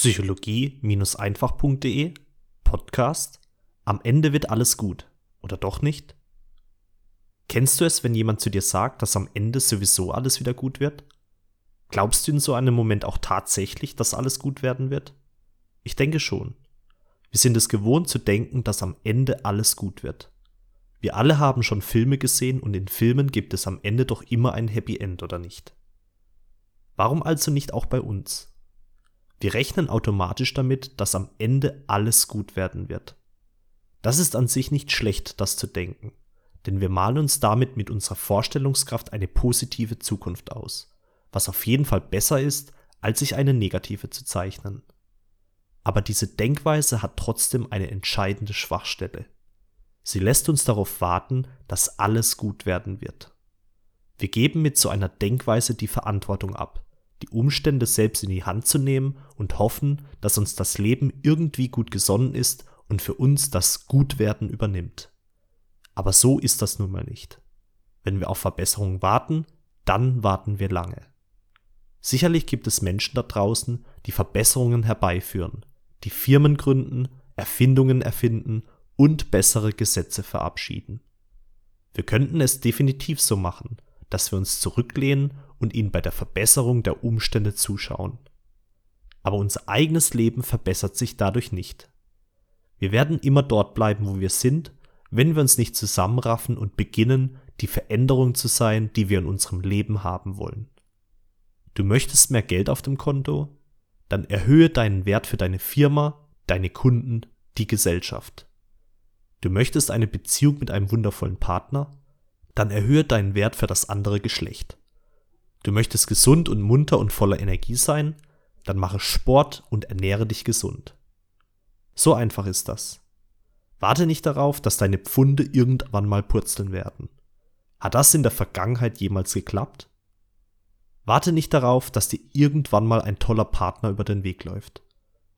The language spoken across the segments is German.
Psychologie-einfach.de Podcast Am Ende wird alles gut. Oder doch nicht? Kennst du es, wenn jemand zu dir sagt, dass am Ende sowieso alles wieder gut wird? Glaubst du in so einem Moment auch tatsächlich, dass alles gut werden wird? Ich denke schon. Wir sind es gewohnt zu denken, dass am Ende alles gut wird. Wir alle haben schon Filme gesehen und in Filmen gibt es am Ende doch immer ein Happy End, oder nicht? Warum also nicht auch bei uns? Wir rechnen automatisch damit, dass am Ende alles gut werden wird. Das ist an sich nicht schlecht, das zu denken, denn wir malen uns damit mit unserer Vorstellungskraft eine positive Zukunft aus, was auf jeden Fall besser ist, als sich eine negative zu zeichnen. Aber diese Denkweise hat trotzdem eine entscheidende Schwachstelle. Sie lässt uns darauf warten, dass alles gut werden wird. Wir geben mit so einer Denkweise die Verantwortung ab, die Umstände selbst in die Hand zu nehmen und hoffen, dass uns das Leben irgendwie gut gesonnen ist und für uns das Gutwerden übernimmt. Aber so ist das nun mal nicht. Wenn wir auf Verbesserungen warten, dann warten wir lange. Sicherlich gibt es Menschen da draußen, die Verbesserungen herbeiführen, die Firmen gründen, Erfindungen erfinden und bessere Gesetze verabschieden. Wir könnten es definitiv so machen, dass wir uns zurücklehnen und ihnen bei der Verbesserung der Umstände zuschauen. Aber unser eigenes Leben verbessert sich dadurch nicht. Wir werden immer dort bleiben, wo wir sind, wenn wir uns nicht zusammenraffen und beginnen, die Veränderung zu sein, die wir in unserem Leben haben wollen. Du möchtest mehr Geld auf dem Konto? Dann erhöhe deinen Wert für deine Firma, deine Kunden, die Gesellschaft. Du möchtest eine Beziehung mit einem wundervollen Partner? Dann erhöhe deinen Wert für das andere Geschlecht. Du möchtest gesund und munter und voller Energie sein? Dann mache Sport und ernähre dich gesund. So einfach ist das. Warte nicht darauf, dass deine Pfunde irgendwann mal purzeln werden. Hat das in der Vergangenheit jemals geklappt? Warte nicht darauf, dass dir irgendwann mal ein toller Partner über den Weg läuft.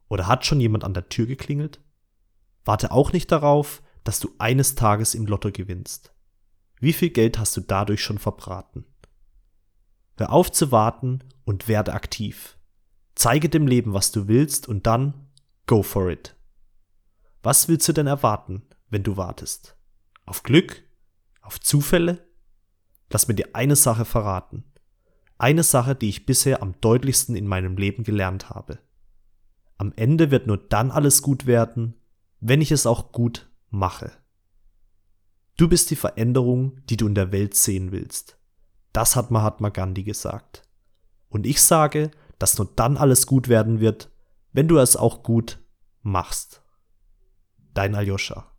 Oder hat schon jemand an der Tür geklingelt? Warte auch nicht darauf, dass du eines Tages im Lotto gewinnst. Wie viel Geld hast du dadurch schon verbraten? Hör auf zu warten und werde aktiv. Zeige dem Leben, was du willst und dann go for it. Was willst du denn erwarten, wenn du wartest? Auf Glück? Auf Zufälle? Lass mir dir eine Sache verraten. Eine Sache, die ich bisher am deutlichsten in meinem Leben gelernt habe. Am Ende wird nur dann alles gut werden, wenn ich es auch gut mache. Du bist die Veränderung, die du in der Welt sehen willst. Das hat Mahatma Gandhi gesagt. Und ich sage, dass nur dann alles gut werden wird, wenn du es auch gut machst. Dein Aljoscha.